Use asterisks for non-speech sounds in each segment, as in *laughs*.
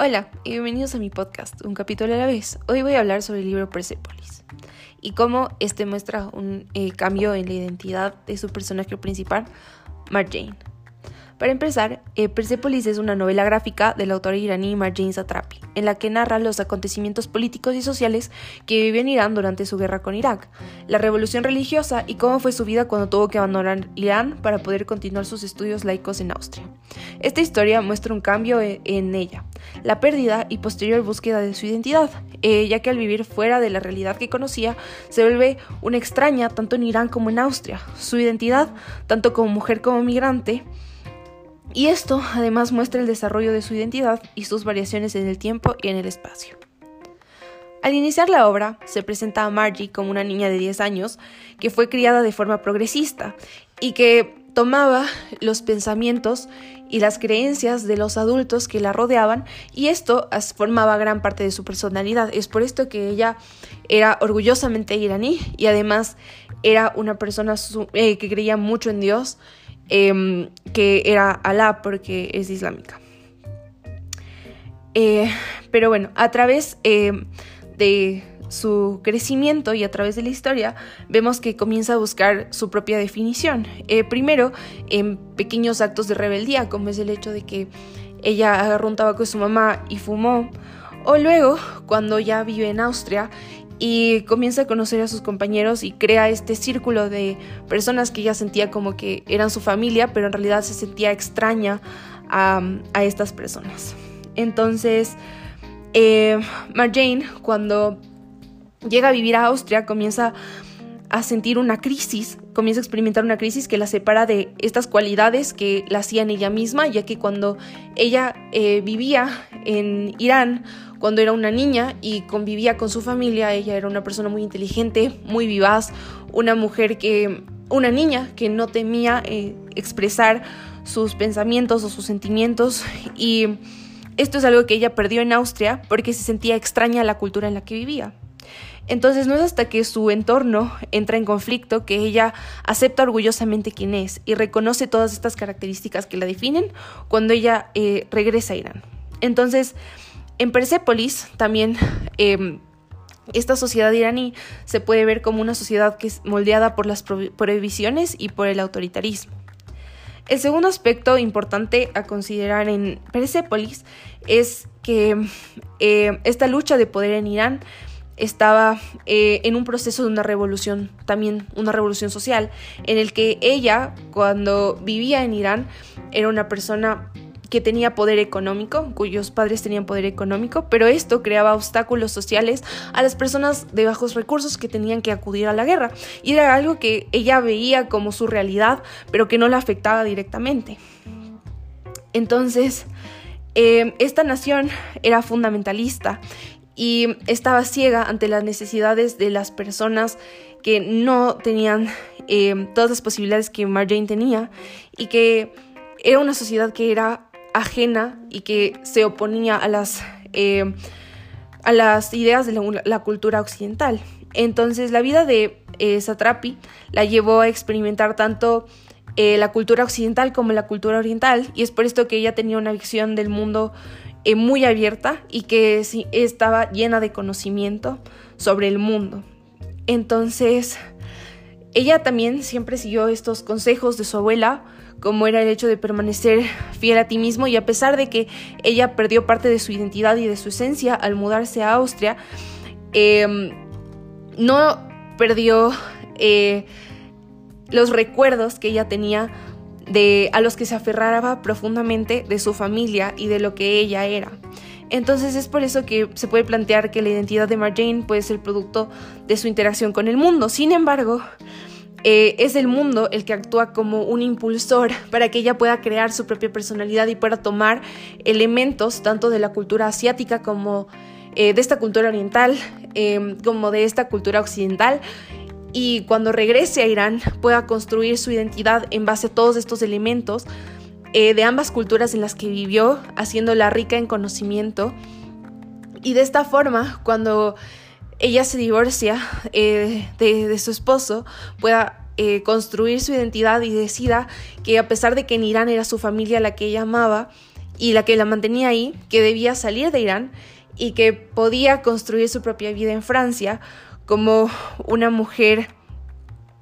Hola y bienvenidos a mi podcast, un capítulo a la vez. Hoy voy a hablar sobre el libro Persepolis y cómo este muestra un eh, cambio en la identidad de su personaje principal, Marjane. Para empezar, eh, Persepolis es una novela gráfica del autor iraní Marjane Satrapi, en la que narra los acontecimientos políticos y sociales que vivió en Irán durante su guerra con Irak, la revolución religiosa y cómo fue su vida cuando tuvo que abandonar Irán para poder continuar sus estudios laicos en Austria. Esta historia muestra un cambio e, en ella, la pérdida y posterior búsqueda de su identidad, eh, ya que al vivir fuera de la realidad que conocía, se vuelve una extraña tanto en Irán como en Austria. Su identidad, tanto como mujer como migrante, y esto además muestra el desarrollo de su identidad y sus variaciones en el tiempo y en el espacio. Al iniciar la obra, se presenta a Margie como una niña de 10 años que fue criada de forma progresista y que tomaba los pensamientos y las creencias de los adultos que la rodeaban y esto formaba gran parte de su personalidad. Es por esto que ella era orgullosamente iraní y además era una persona eh, que creía mucho en Dios Em, que era Alá porque es islámica. Eh, pero bueno, a través em, de su crecimiento y a través de la historia vemos que comienza a buscar su propia definición. Eh, primero, en pequeños actos de rebeldía, como es el hecho de que ella agarró un tabaco de su mamá y fumó, o luego, cuando ya vive en Austria y comienza a conocer a sus compañeros y crea este círculo de personas que ella sentía como que eran su familia, pero en realidad se sentía extraña a, estas personas. Entonces, eh, Marjane, cuando llega a vivir a Austria, comienza a sentir una crisis, comienza a experimentar una crisis que la separa de estas cualidades que la hacían ella misma, ya que cuando ella eh, vivía en Irán, cuando era una niña y convivía con su familia. Ella era una persona muy inteligente, muy vivaz, una mujer que, una niña que no temía eh, expresar sus pensamientos o sus sentimientos y esto es algo que ella perdió en Austria porque se sentía extraña a la cultura en la que vivía. Entonces no es hasta que su entorno entra en conflicto que ella acepta orgullosamente quién es y reconoce todas estas características que la definen cuando ella eh, regresa a Irán. Entonces, en Persépolis también em, esta sociedad iraní se puede ver como una sociedad que es moldeada por las prohibiciones y por el autoritarismo. El segundo aspecto importante a considerar en Persépolis es que em, esta lucha de poder en Irán estaba eh, en un proceso de una revolución, también una revolución social, en el que ella, cuando vivía en Irán, era una persona que tenía poder económico, cuyos padres tenían poder económico, pero esto creaba obstáculos sociales a las personas de bajos recursos que tenían que acudir a la guerra. Y era algo que ella veía como su realidad, pero que no la afectaba directamente. Entonces, eh, esta nación era fundamentalista y estaba ciega ante las necesidades de las personas que no tenían eh, todas las posibilidades que Marjane tenía y que era una sociedad que era ajena y que se oponía a las, eh, a las ideas de la, cultura occidental. Entonces la vida de eh, Satrapi la llevó a experimentar tanto eh, la cultura occidental como la cultura oriental y es por esto que ella tenía una visión del mundo muy abierta y que estaba llena de conocimiento sobre el mundo. Entonces, ella también siempre siguió estos consejos de su abuela, como era el hecho de permanecer fiel a ti mismo y a pesar de que ella perdió parte de su identidad y de su esencia al mudarse a Austria, em, no perdió eh, los recuerdos que ella tenía de a los que se aferraba profundamente de su familia y de lo que ella era. Entonces es por eso que se puede plantear que la identidad de Marjane puede ser producto de su interacción con el mundo. Sin embargo, eh, es el mundo el que actúa como un impulsor *laughs* para que ella pueda crear su propia personalidad y pueda tomar elementos tanto de la cultura asiática como eh, de esta cultura oriental, em, como de esta cultura occidental. Y cuando regrese a Irán pueda construir su identidad en base a todos estos elementos eh, de ambas culturas en las que vivió, haciéndola rica en conocimiento. Y de esta forma, cuando ella se divorcia eh, de, su esposo, pueda eh, construir su identidad y decida que a pesar de que en Irán era su familia la que ella amaba y la que la mantenía ahí, que debía salir de Irán y que podía construir su propia vida en Francia como una mujer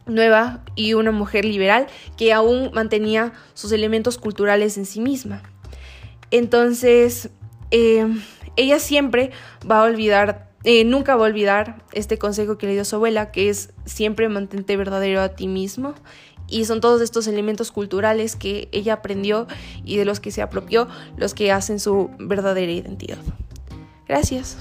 nueva y una mujer liberal que aún mantenía sus elementos culturales en sí misma. Entonces, eh, ella siempre va a olvidar, eh, nunca va a olvidar este consejo que le dio su abuela, que es siempre mantente verdadero a ti mismo. Y son todos estos elementos culturales que ella aprendió y de los que se apropió los que hacen su verdadera identidad. Gracias.